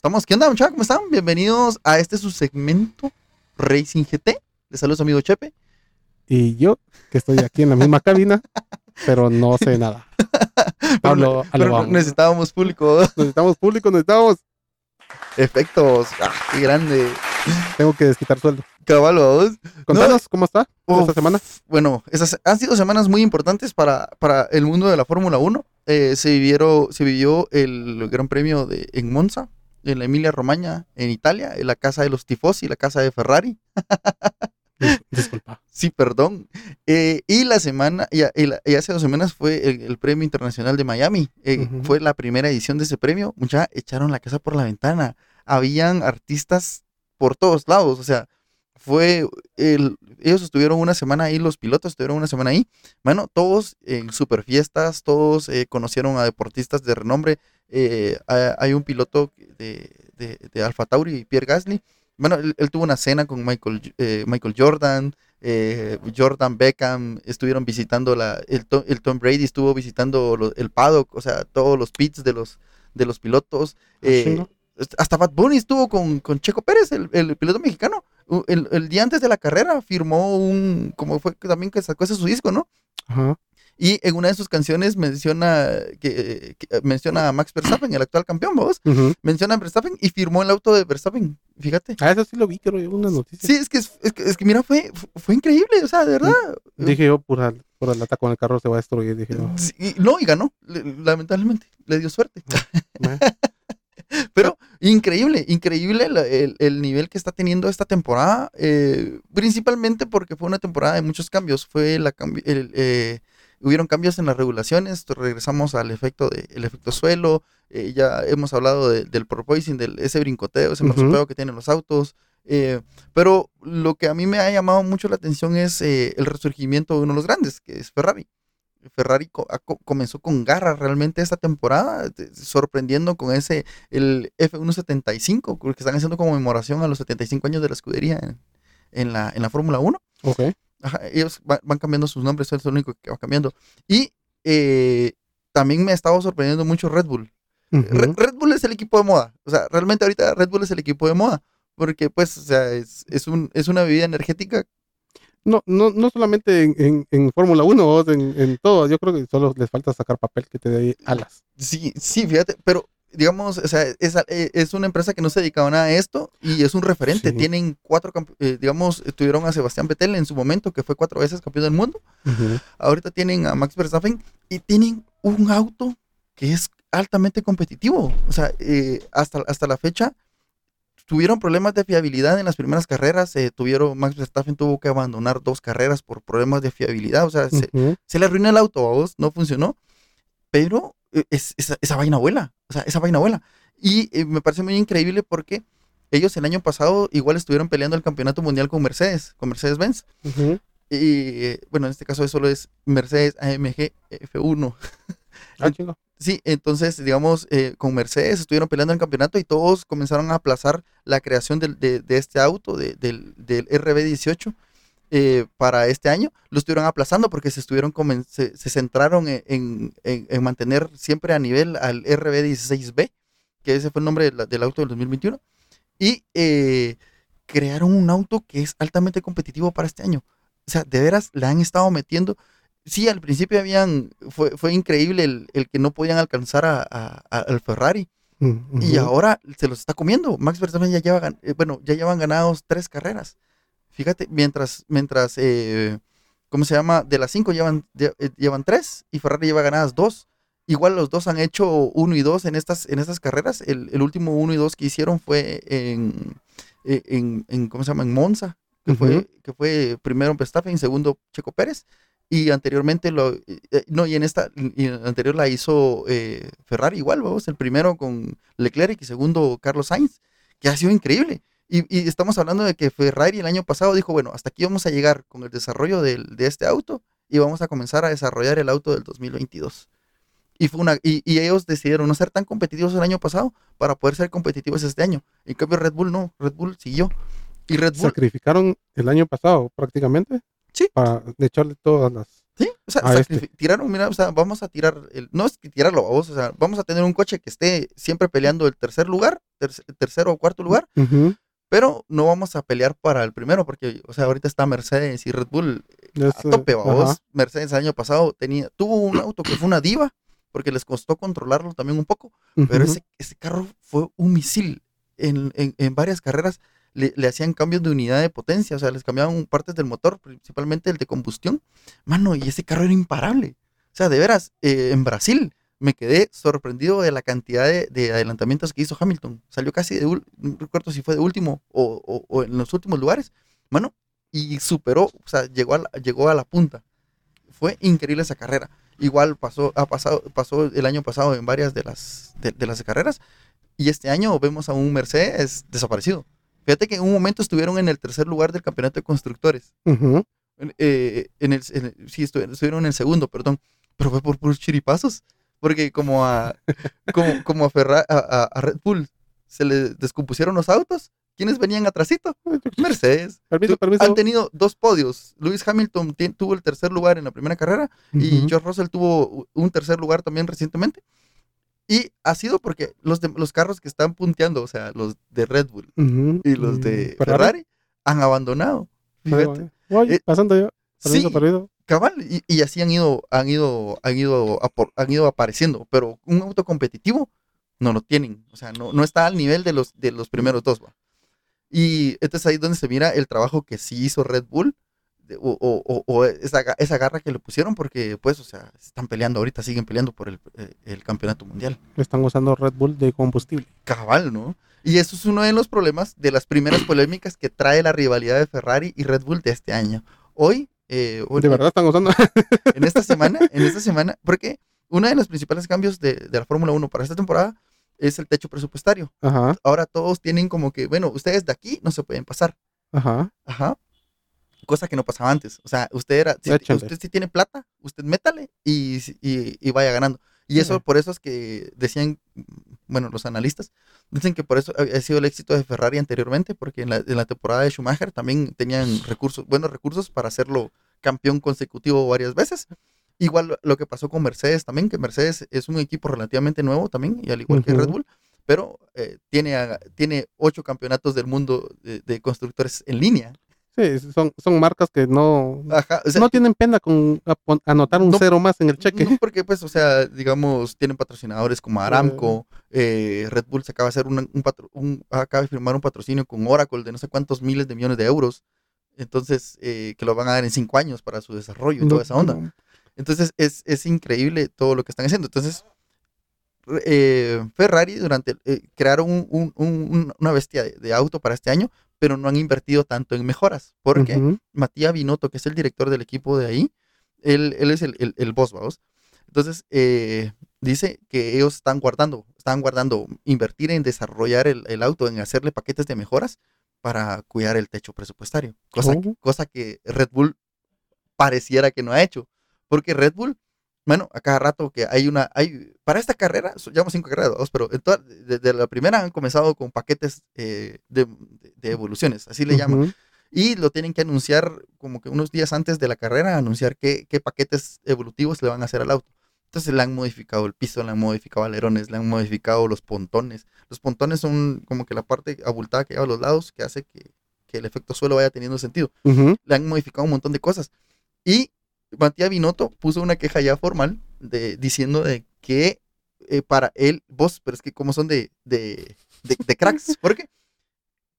Estamos, ¿qué onda, muchachos? ¿Cómo están? Bienvenidos a este su segmento Racing GT. Les saludo su amigo Chepe. Y yo, que estoy aquí en la misma cabina, pero no sé nada. Hablo, a lo Pero necesitábamos público. Necesitamos público, necesitamos. Efectos. Ah, qué grande. Tengo que desquitar sueldo. Caballo, ¿vos? Contanos cómo está esta semana. Bueno, esas han sido semanas muy importantes para, para el mundo de la Fórmula 1. Eh, se, vivieron, se vivió el Gran Premio de, en Monza, en la Emilia Romagna, en Italia, en la casa de los tifosi, la casa de Ferrari. Dis- Disculpa. Sí, perdón. Eh, y la semana, y, y la- y hace dos semanas fue el, el Premio Internacional de Miami. Eh. Fue la primera edición de ese premio. Mucha echaron la casa por la ventana. Habían artistas por todos lados. O sea, fue el, ellos estuvieron una semana ahí, los pilotos estuvieron una semana ahí. Bueno, todos en super fiestas, todos eh, conocieron a deportistas de renombre. Eh, ha- hay un piloto de, de, de Alfa Tauri, Pierre Gasly. Bueno, él, él tuvo una cena con Michael, eh, Michael Jordan, eh, Jordan Beckham, estuvieron visitando la, el, To- el Tom Brady estuvo visitando lo- el paddock, o sea, todos los pits de los, de los pilotos. eh, chingo. hasta Bad Bunny estuvo con, con Checo Pérez, el, el piloto mexicano. El, el día antes de la carrera firmó un, como fue también que sacó ese su disco, ¿no? Ajá. Y en una de sus canciones menciona, que, que- menciona a Max Verstappen, el actual campeón, vos. Menciona a Verstappen y firmó el auto de Verstappen, fíjate. Ah, eso sí lo vi, creo yo, una noticia. Sí, es que, es, es que, es que mira, fue, fue increíble, o sea, de verdad. Dije yo, por el, por el ataque con el carro se va a destruir. Dije, no. Sí, no, y ganó, le- lamentablemente, le dio suerte. meh. Pero increíble, increíble el, el- el nivel que está teniendo esta temporada, eh, principalmente porque fue una temporada de muchos cambios. Fue la el, eh, hubieron cambios en las regulaciones, regresamos al efecto de, el efecto suelo, eh, ya hemos hablado de- del porpoising, del ese brincoteo, ese marsupeo que tienen los autos. eh, pero lo que a mí me ha llamado mucho la atención es eh, el resurgimiento de uno de los grandes, que es Ferrari. Ferrari co- co- comenzó con garra realmente esta temporada, te- sorprendiendo con ese, el F175, que están haciendo conmemoración a los 75 años de la escudería en, en la, en la Fórmula 1. Ok. Ajá, ellos va- van cambiando sus nombres, eso es lo único que va cambiando. Y eh, también me ha estado sorprendiendo mucho Red Bull. Red, Red Bull es el equipo de moda. O sea, realmente ahorita Red Bull es el equipo de moda. Porque, pues, o sea, es, es, un, es una bebida energética No, no, no solamente en, en, en Fórmula 1, vos, en, en todo. Yo creo que solo les falta sacar papel que te dé alas. Sí, sí, fíjate, pero digamos, o sea, es, eh, es una empresa que no se dedicaba nada a esto y es un referente. Sí. Tienen cuatro, eh, digamos, tuvieron a Sebastián Vettel en su momento, que fue cuatro veces campeón del mundo. Ujú. Ahorita tienen a Max Verstappen y tienen un auto que es altamente competitivo. O sea, eh, hasta, hasta la fecha tuvieron problemas de fiabilidad en las primeras carreras. eh, tuvieron, Max Verstappen tuvo que abandonar dos carreras por problemas de fiabilidad. O sea, se, se le arruinó el auto a vos, no funcionó, pero es, esa, esa vaina vuela, o sea, esa vaina vuela. Y eh, me parece muy increíble porque ellos el año pasado igual estuvieron peleando el campeonato mundial con Mercedes, con Mercedes-Benz. Y eh, bueno, en este caso solo es Mercedes AMG F1. Ah, chingo. Sí, entonces, digamos, eh, con Mercedes estuvieron peleando el campeonato y todos comenzaron a aplazar la creación del- de, de este auto, de- del, del RB18, eh, para este año. Lo estuvieron aplazando porque se estuvieron se, se centraron en, en- en- en mantener siempre a nivel al RB16B, que ese fue el nombre de la- del auto del 2021. Y eh, crearon un auto que es altamente competitivo para este año. O sea, de veras le han estado metiendo sí, al principio habían, fue, fue increíble el, el que no podían alcanzar a, a- a- al Ferrari. Ujú. Y ahora se los está comiendo. Max Verstappen ya lleva, eh, bueno, ya llevan ganados tres carreras. Fíjate, mientras, mientras, eh, ¿cómo se llama? De las cinco llevan, lle- eh, llevan tres y Ferrari lleva ganadas dos. Igual los dos han hecho uno y dos en estas, en estas carreras. El, el último uno y dos que hicieron fue en, eh, en, en, ¿cómo se llama? En Monza, que, fue, que fue primero Verstappen, segundo Checo Pérez. Y anteriormente, lo, eh, no, y en esta, y en anterior la hizo eh, Ferrari igual, vamos, el primero con Leclerc y segundo Carlos Sainz, que ha sido increíble. Y, y estamos hablando de que Ferrari el año pasado dijo, bueno, hasta aquí vamos a llegar con el desarrollo de este auto y vamos a comenzar a desarrollar el auto del 2022. Y, fue una, y, y ellos decidieron no ser tan competitivos el año pasado para poder ser competitivos este año. En cambio, Red Bull no, Red Bull siguió. Y Red Bull, Sacrificaron el año pasado prácticamente. Sí. Para echarle todas las Sí, o sea, este. tiraron, mira, o sea, vamos a tirar, el, no es que tirarlo a vos, o sea, vamos a tener un coche que esté siempre peleando el tercer lugar, terc- tercero o cuarto lugar, Ujú. Pero no vamos a pelear para el primero, porque, o sea, ahorita está Mercedes y Red Bull Es, a tope, eh, vos. ajá. Mercedes el año pasado tenía, tuvo un auto que fue una diva, porque les costó controlarlo también un poco, pero ese, ese carro fue un misil. En, en- en varias carreras le, le hacían cambios de unidad de potencia, o sea, les cambiaban partes del motor, principalmente el de combustión. Mano, y ese carro era imparable. O sea, de veras, eh, en Brasil me quedé sorprendido de la cantidad de, de adelantamientos que hizo Hamilton. Salió casi de, no recuerdo si fue de último o, o- o en los últimos lugares. Mano, y superó, o sea, llegó a la, llegó a la punta. Fue increíble esa carrera. Igual pasó, ha pasado, pasó el año pasado en varias de las, de, de las carreras. Y este año vemos a un Mercedes desaparecido. Fíjate que en un momento estuvieron en el tercer lugar del campeonato de constructores. Ujú. En, eh, en el, en el- sí, estuvieron, estuvieron en el segundo, perdón. Pero fue por puros chiripazos. Porque como a, como, como a, Ferra- a, Red Bull se le descompusieron los autos, ¿quiénes venían atrásito? Mercedes. Permiso, permiso. Han tenido dos podios. Lewis Hamilton tuvo el tercer lugar en la primera carrera y. George Russell tuvo un tercer lugar también recientemente. Y ha sido porque los, de- los carros que están punteando, o sea, los de Red Bull y los Mm, de Ferrari, han abandonado. Fíjate. Oye, Eh, pasando yo. Permiso, sí. permiso. Cabal, y, y así han ido, han ido, han ido, han ido apareciendo, pero un auto competitivo no lo tienen, o sea, no, no está al nivel de los, de los primeros dos, ¿va? Y entonces ahí es donde se mira el trabajo que sí hizo Red Bull, de- o, o- o- esa, esa garra que le pusieron, porque pues, o sea, están peleando ahorita, siguen peleando por el, eh, el campeonato mundial. Están usando Red Bull de combustible. Cabal, ¿no? Y eso es uno de los problemas de las primeras polémicas que trae la rivalidad de Ferrari y Red Bull de este año. Hoy, eh, ¿De verdad están usando? en esta semana, en esta semana, porque uno de los principales cambios de, de la Fórmula 1 para esta temporada es el techo presupuestario. Ajá, Ahora todos tienen como que, bueno, ustedes de aquí no se pueden pasar. ajá. Ajá. Cosa que no pasaba antes. O sea, usted era, si, usted si tiene plata, usted métale y, y, y vaya ganando. Y eso, Sí. por eso es que decían, bueno, los analistas, dicen que por eso ha sido el éxito de Ferrari anteriormente, porque en la, en la temporada de Schumacher también tenían recursos, buenos recursos para hacerlo campeón consecutivo varias veces. Igual lo- que pasó con Mercedes también, que Mercedes es un equipo relativamente nuevo también, y al igual que Red. Bull, pero eh, tiene, a- tiene ocho campeonatos del mundo de, de constructores en línea. Sí, son, son marcas que no, Ajá, o sea, no tienen pena con anotar un No- cero más en el cheque. No, porque pues, o sea, digamos, tienen patrocinadores como Aramco, eh, Red Bull se acaba de hacer una- un, un- acaba de firmar un patrocinio con Oracle de no sé cuántos miles de millones de euros. Entonces, eh, que lo van a dar en cinco años para su desarrollo y toda esa onda. Entonces, es, es increíble todo lo que están haciendo. Entonces, eh, Ferrari durante eh, crearon un- un- un- una bestia de, de auto para este año, pero no han invertido tanto en mejoras. Porque Ujú. Matías Binotto, que es el director del equipo de ahí, él, él es el, el, el boss, vamos. Entonces, eh, dice que ellos están guardando, están guardando, invertir en desarrollar el, el auto, en hacerle paquetes de mejoras para cuidar el techo presupuestario. Cosa, Oh. cosa que Red Bull pareciera que no ha hecho. Porque Red Bull, bueno, a cada rato que hay una, hay, para esta carrera, llevamos cinco carreras, dos, pero desde la primera han comenzado con paquetes eh, de, evoluciones, así le llaman y lo tienen que anunciar como que unos días antes de la carrera, anunciar qué, qué paquetes evolutivos le van a hacer al auto. Entonces le han modificado el piso, le han modificado alerones, le han modificado los pontones. Los pontones son como que la parte abultada que lleva a los lados que hace que, que el efecto suelo vaya teniendo sentido. Ujú. Le han modificado un montón de cosas. Y Matías Binotto puso una queja ya formal de, diciendo de que eh, para él, vos, pero es que como son de, de, de, de cracks, porque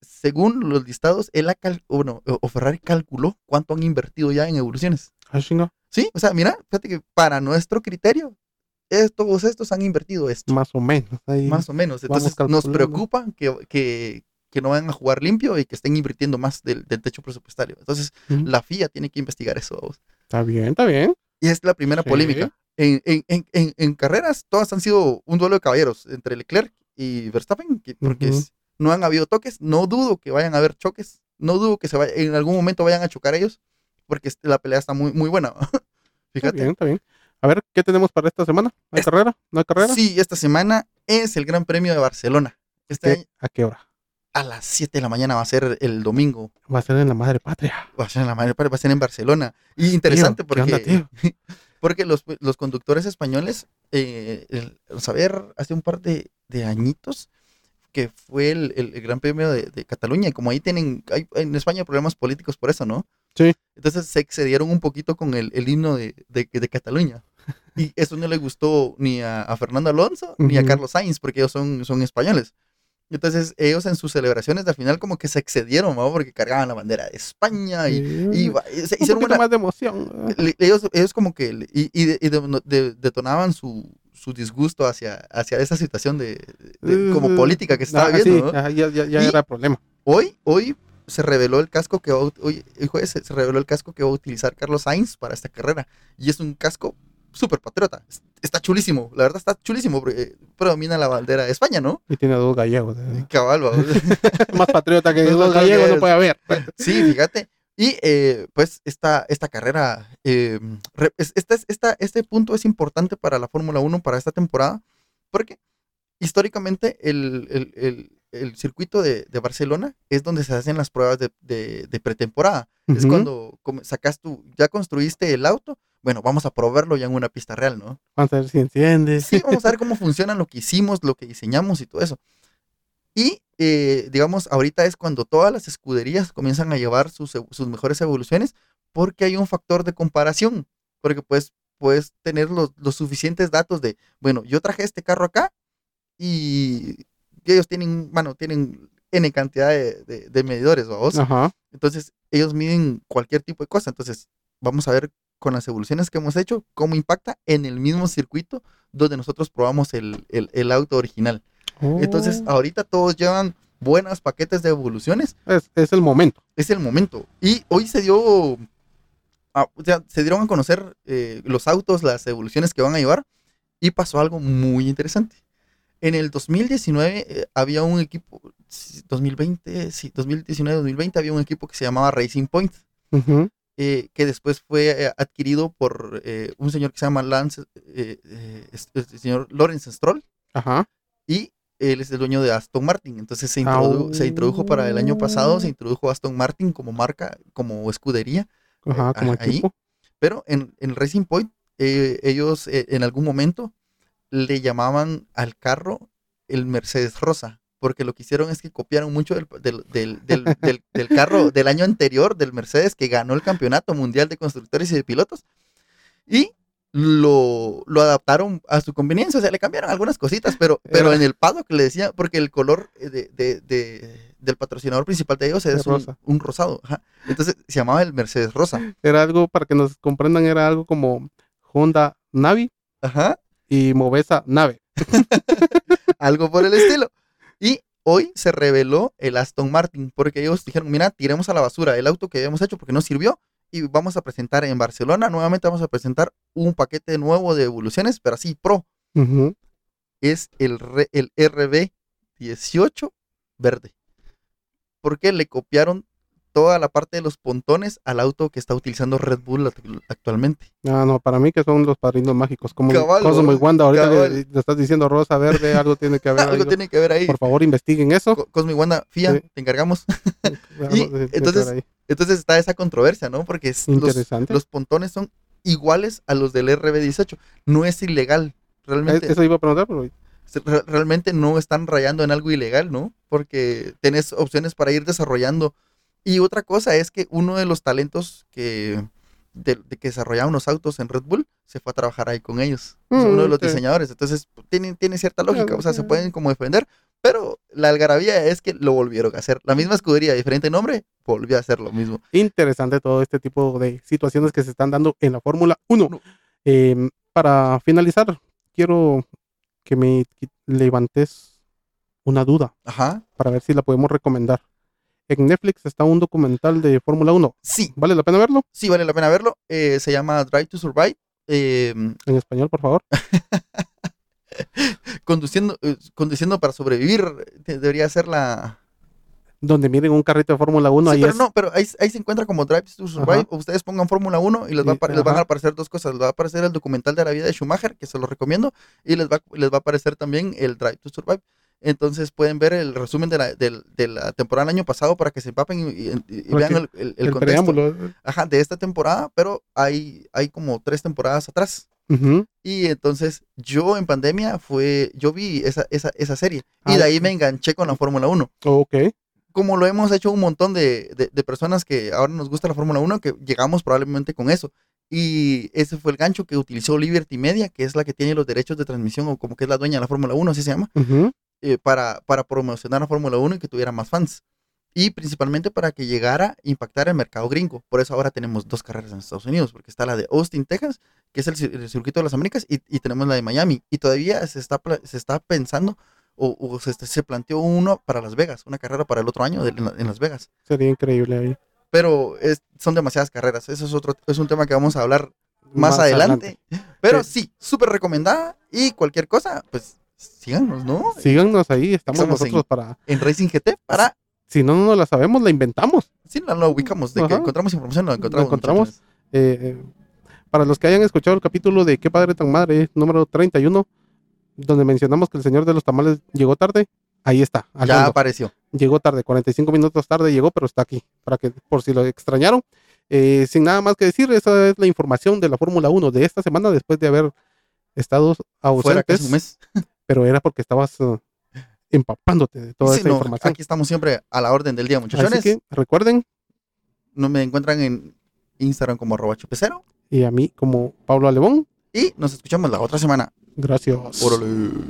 según los listados, él ha cal- o, no, o Ferrari calculó cuánto han invertido ya en evoluciones. Ah, chinga. Sí, o sea, mira, fíjate que para nuestro criterio, es- todos estos han invertido esto, Más o menos. Ahí. más o menos. Entonces nos preocupa que, que, que no vayan a jugar limpio y que estén invirtiendo más del, del techo presupuestario. Entonces Ujú. la FIA tiene que investigar eso. vamos. Está bien, está bien. Y es la primera Sí. polémica. En, en- en- en- carreras, todas han sido un duelo de caballeros entre Leclerc y Verstappen, que- porque Ujú. es- no han habido toques. No dudo que vayan a haber choques. No dudo que se vaya- en algún momento vayan a chocar ellos, porque la pelea está muy, muy buena. Está Fíjate. bien, está bien. A ver, ¿qué tenemos para esta semana? ¿No hay Es- carrera? ¿No hay carrera? Sí, esta semana es el Gran Premio de Barcelona. Este ¿Qué- año- ¿A qué hora? a las 7 de la mañana va a ser el domingo. Va a ser en la madre patria. Va a ser en la madre, va a ser en Barcelona. Y interesante Tío, ¿qué porque, onda, tío? porque los, los conductores españoles, eh, el- ver, hace un par de, de añitos, que fue el, el- el Gran Premio de, de Cataluña, y como ahí tienen, hay, en España hay problemas políticos por eso, ¿no? Sí. Entonces se excedieron un poquito con el, el himno de, de, de Cataluña. Y eso no le gustó ni a, a Fernando Alonso ni a. Carlos Sainz, porque ellos son, son españoles. Entonces ellos en sus celebraciones al final como que se excedieron, ¿no? Porque cargaban la bandera de España y, y, va- y se un hicieron una, más de emoción. ellos, ellos como que y, y de- y de- de- detonaban su, su disgusto hacia, hacia esa situación de, de- como Eh, política que se estaba ah, viendo. sí, ¿no? ah, ya, ya, ya Y- era problema. Hoy, hoy se reveló el casco que va a hoy, el jueves se reveló el casco que va a utilizar Carlos Sainz para esta carrera. Y es un casco súper patriota. Es- Está chulísimo, la verdad está chulísimo, porque eh, predomina la bandera de España, ¿no? Y tiene dos gallegos. ¿eh? Cabal, va. Más patriota que dos gallegos no puede haber. Sí, fíjate. Y eh, pues esta, esta carrera, eh, esta, esta- este punto es importante para la Fórmula 1 para esta temporada, porque históricamente el, el- el- el circuito de, de Barcelona es donde se hacen las pruebas de, de- de pretemporada. Es Ujú. cuando come- sacas tu, ya construiste el auto, bueno, vamos a probarlo ya en una pista real, ¿no? Vamos a ver si enciende. Sí, vamos a ver cómo funciona lo que hicimos, lo que diseñamos y todo eso. Y, eh, digamos, ahorita es cuando todas las escuderías comienzan a llevar sus, sus mejores evoluciones porque hay un factor de comparación. Porque pues puedes tener los, los suficientes datos de, bueno, yo traje este carro acá y ellos tienen, bueno, tienen N cantidad de, de- de medidores, ¿vamos? Ajá. Entonces, ellos miden cualquier tipo de cosa. Entonces, vamos a ver con las evoluciones que hemos hecho cómo impacta en el mismo circuito donde nosotros probamos el, el- el auto original. Entonces, Oh. ahorita todos llevan buenos paquetes de evoluciones. es, es el momento. Es el momento. Y hoy se dio, ah, o sea, se dieron a conocer eh, los autos, las evoluciones que van a llevar. Y pasó algo muy interesante. En el 2019 eh, había un equipo, sí, 2020, sí, 2019-2020 había un equipo que se llamaba Racing Point eh, que después fue eh, adquirido por eh, un señor que se llama Lance, el señor Lawrence Stroll, Ajá. y él es el dueño de Aston Martin. Entonces se, Ah, introdu- se introdujo para el año pasado, se oh. introdujo Aston Martin como marca, como escudería, Ajá, como ahí. equipo. pero en, en Racing Point ellos en algún momento le llamaban al carro el Mercedes Rosa. Porque lo que hicieron es que copiaron mucho del, del, del- del- carro del año anterior del Mercedes que ganó el campeonato mundial de constructores y de pilotos. Y lo, lo adaptaron a su conveniencia. O sea, le cambiaron algunas cositas, pero, pero en el paddock le decía, porque el color eh, de, de- de- del patrocinador principal de ellos es un, rosa. un rosado. ajá. Entonces se llamaba el Mercedes Rosa. Era algo, para que nos comprendan, era algo como Honda Navi Ajá. Y Movesa Nave. algo por el estilo. Y hoy se reveló el Aston Martin, porque ellos dijeron, mira, tiremos a la basura el auto que habíamos hecho porque no sirvió y vamos a presentar en Barcelona, nuevamente vamos a presentar un paquete nuevo de evoluciones, pero así pro. Es el, el RB18 verde. Porque le copiaron toda la parte de los pontones al auto que está utilizando Red Bull act- actualmente. Ah, no, para mí que son los padrinos mágicos, como Cabal, Cosmo y ¿no? Wanda, ahorita le estás diciendo rosa, verde, algo tiene que haber. Algo algo. tiene que ver ahí. Por favor, investiguen eso. Co- Cosmo y Wanda, Fía, Sí. te encargamos. Haber entonces. Entonces está esa controversia, ¿no? Porque es- los, Interesante. los pontones son iguales a los del RB18. No es ilegal. Realmente, Es- Eso iba a preguntar, pero realmente no están rayando en algo ilegal, ¿no? Porque tenés opciones para ir desarrollando. Y otra cosa es que uno de los talentos que, de, de que desarrollaban los autos en Red Bull se fue a trabajar ahí con ellos. Es Mm, uno de los sí. diseñadores. Entonces tiene, tiene cierta lógica. O sea, se pueden como defender. Pero la algarabía es que lo volvieron a hacer. La misma escudería, diferente nombre, volvió a hacer lo mismo. interesante todo este tipo de situaciones que se están dando en la Fórmula 1. No. Eh, para finalizar, quiero que me levantes una duda Ajá. para ver si la podemos recomendar. En Netflix está un documental de Fórmula 1. Sí, ¿Vale la pena verlo? sí vale la pena verlo. Eh, se llama Drive to Survive. Eh, En español, por favor. conduciendo, eh, conduciendo para sobrevivir de- debería ser la... Donde miren un carrito de Fórmula 1. Sí, ahí pero es. no, pero ahí, ahí se encuentra como Drive to Survive. Ajá. Ustedes pongan Fórmula 1 y les, va a les van a aparecer dos cosas. Les va a aparecer el documental de la vida de Schumacher, que se lo recomiendo, y les va, les va a aparecer también el Drive to Survive. Entonces pueden ver el resumen de la, del- de la temporada del año pasado para que se empapen y, y- y vean el, el- el El, contexto preámbulo. ajá, de esta temporada, pero hay, hay como tres temporadas atrás. Ujú. Y entonces yo en pandemia fue, yo vi esa, esa, esa serie y Ah, de ahí me enganché con la Fórmula 1. Ok. Como lo hemos hecho un montón de, de- de personas que ahora nos gusta la Fórmula 1, que llegamos probablemente con eso. Y ese fue el gancho que utilizó Liberty Media, que es la que tiene los derechos de transmisión o como que es la dueña de la Fórmula 1, así se llama, Ujú. Eh, para, para promocionar la Fórmula 1 y que tuviera más fans. Y principalmente para que llegara a impactar el mercado gringo. Por eso ahora tenemos dos carreras en Estados Unidos, porque está la de Austin, Texas, que es el, el circuito de las Américas, y, y tenemos la de Miami. Y todavía se está, se está pensando, o, o se, se planteó uno para Las Vegas, una carrera para el otro año de- en, en Las Vegas. Sería increíble ahí. Pero es- son demasiadas carreras. Eso es otro, es un tema que vamos a hablar más, adelante. Pero sí, súper recomendada. Y cualquier cosa, pues síganos, ¿no? Síganos ahí, estamos Estamos en- nosotros para. En Racing GT para Si no, no la sabemos, la inventamos. Sí, la, la ubicamos, de que Ajá. encontramos información, lo encontramos. encontramos. muchachos. Eh, eh, para los que hayan escuchado el capítulo de Qué padre tan madre, número 31, donde mencionamos que el señor de los tamales llegó tarde, ahí está. al Ya fondo. apareció. Llegó tarde, 45 minutos tarde llegó, pero está aquí, para que por si lo extrañaron. Eh, sin nada más que decir, esa es la información de la Fórmula 1 de esta semana después de haber estado Fuera casi ausentes, un mes. pero era porque estabas eh, empapándote de toda Sí, esa no, información. aquí estamos siempre a la orden del día, muchachones. Así que recuerden, No me encuentran en Instagram como arroba chupecero. y a mí como Pablo Alebón, Y nos escuchamos la otra semana. gracias. Órale.